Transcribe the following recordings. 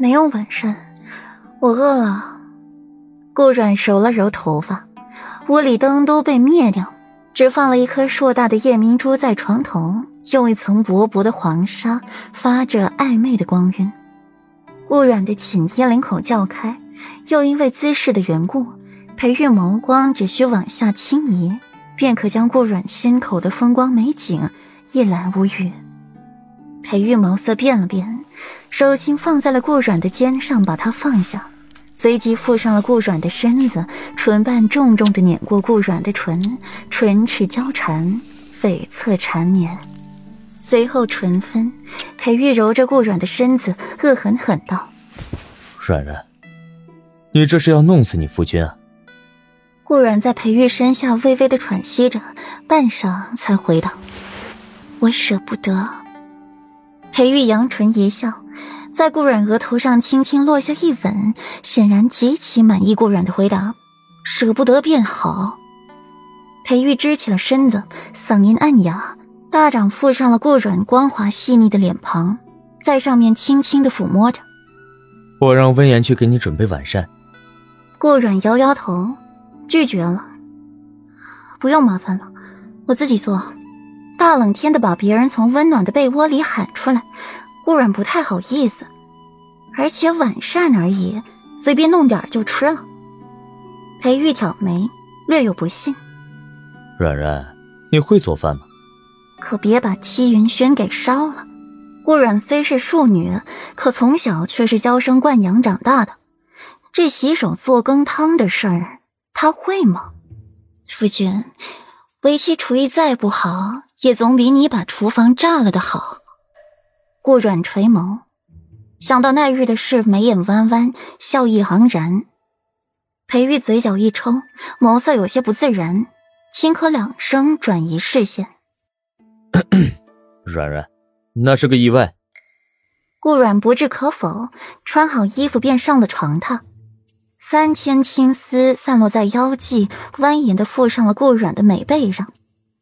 没有晚膳，我饿了。顾阮揉了揉头发，屋里灯都被灭掉，只放了一颗硕大的夜明珠在床头，用一层薄薄的黄纱发着暧昧的光晕。顾阮的锦衣领口较开，又因为姿势的缘故，裴玉眸光只需往下轻移，便可将顾阮心口的风光美景一览无余。裴玉眸色变了变，手轻放在了顾软的肩上，把他放下，随即附上了顾软的身子，唇瓣重重的碾过顾软的唇，唇齿交缠，悱恻缠绵。随后唇分，裴玉揉着顾软的身子，恶狠狠道：“软软，你这是要弄死你夫君啊！”顾软在裴玉身下微微的喘息着，半晌才回道：“我舍不得。”裴玉扬唇一笑，在顾阮额头上轻轻落下一吻，显然极其满意顾阮的回答。舍不得便好。裴玉支起了身子，嗓音暗哑，大掌附上了顾阮光滑细腻的脸庞，在上面轻轻的抚摸着。我让温言去给你准备晚膳。顾阮摇摇头，拒绝了。不用麻烦了，我自己做。大冷天的，把别人从温暖的被窝里喊出来，顾阮不太好意思。而且晚膳而已，随便弄点就吃了。裴玉挑眉，略有不信：“软软，你会做饭吗？可别把戚云轩给烧了。”顾阮虽是庶女，可从小却是娇生惯养长大的，这洗手做羹汤的事儿，她会吗？夫君，为妻厨艺再不好。也总比你把厨房炸了的好。顾阮垂眸，想到那日的事，眉眼弯弯，笑意盎然。裴玉嘴角一抽，眸色有些不自然，轻咳两声，转移视线。阮阮，那是个意外。顾阮不置可否，穿好衣服便上了床榻，三千青丝散落在腰际，蜿蜒的附上了顾阮的美背上。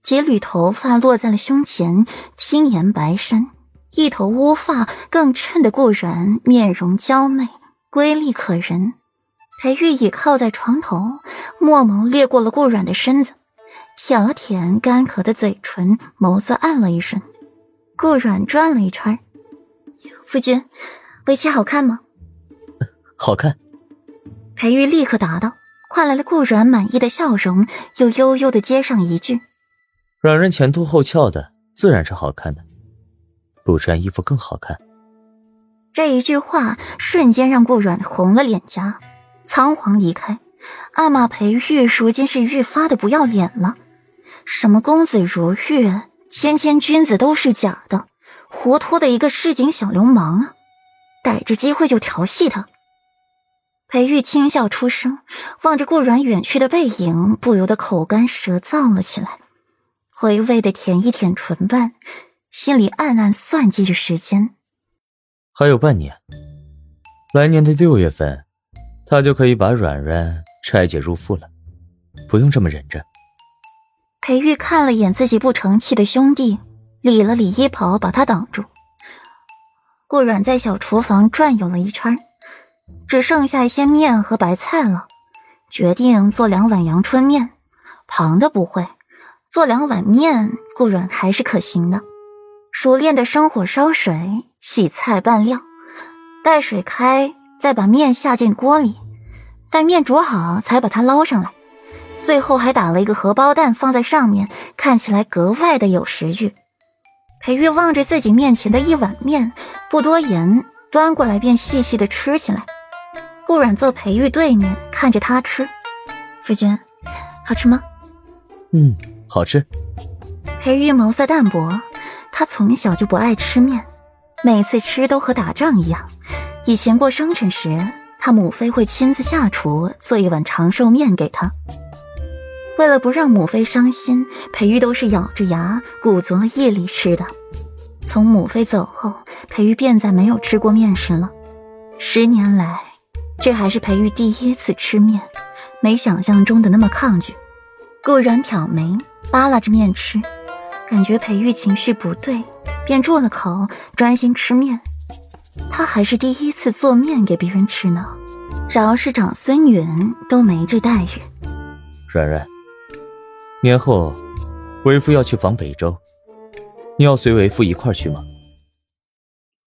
几缕头发落在了胸前，轻颜白衫，一头乌发更衬得顾然面容娇媚，瑰丽可人。裴玉倚靠在床头，墨眸掠过了顾软的身子，舔了舔干渴的嘴唇，眸子暗了一瞬。顾软转了一圈，夫君，围棋好看吗？好看。裴玉立刻答道，换来了顾软满意的笑容，又悠悠的接上一句。软人前凸后翘的，自然是好看的。不穿衣服更好看。这一句话瞬间让顾软红了脸颊，仓皇离开，阿玛裴玉如今是愈发的不要脸了。什么公子如玉，谦谦君子都是假的，活脱的一个市井小流氓啊！逮着机会就调戏他。裴玉轻笑出声，望着顾软远去的背影，不由得口干舌燥了起来。回味的舔一舔唇瓣，心里暗暗算计着时间。还有半年，来年的六月份，他就可以把软软拆解入腹了，不用这么忍着。裴玉看了眼自己不成器的兄弟，理了理衣袍，把他挡住。顾软在小厨房转悠了一圈，只剩下一些面和白菜了，决定做两碗阳春面，旁的不会。做两碗面，顾软还是可行的。熟练的生火烧水，洗菜拌料，待水开，再把面下进锅里，待面煮好才把它捞上来。最后还打了一个荷包蛋放在上面，看起来格外的有食欲。裴玉望着自己面前的一碗面，不多言，端过来便细细的吃起来。顾软坐裴玉对面，看着他吃。夫君，好吃吗？嗯。好吃。裴玉眸色淡薄，他从小就不爱吃面，每次吃都和打仗一样。以前过生辰时，他母妃会亲自下厨做一碗长寿面给他。为了不让母妃伤心，裴玉都是咬着牙鼓足了毅力吃的。从母妃走后，裴玉便再没有吃过面食了。十年来，这还是裴玉第一次吃面，没想象中的那么抗拒。顾然挑眉。扒拉着面吃，感觉裴玉情绪不对，便住了口，专心吃面。他还是第一次做面给别人吃呢。饶是长孙云都没这待遇。软软，年后为夫要去访北州，你要随为夫一块去吗？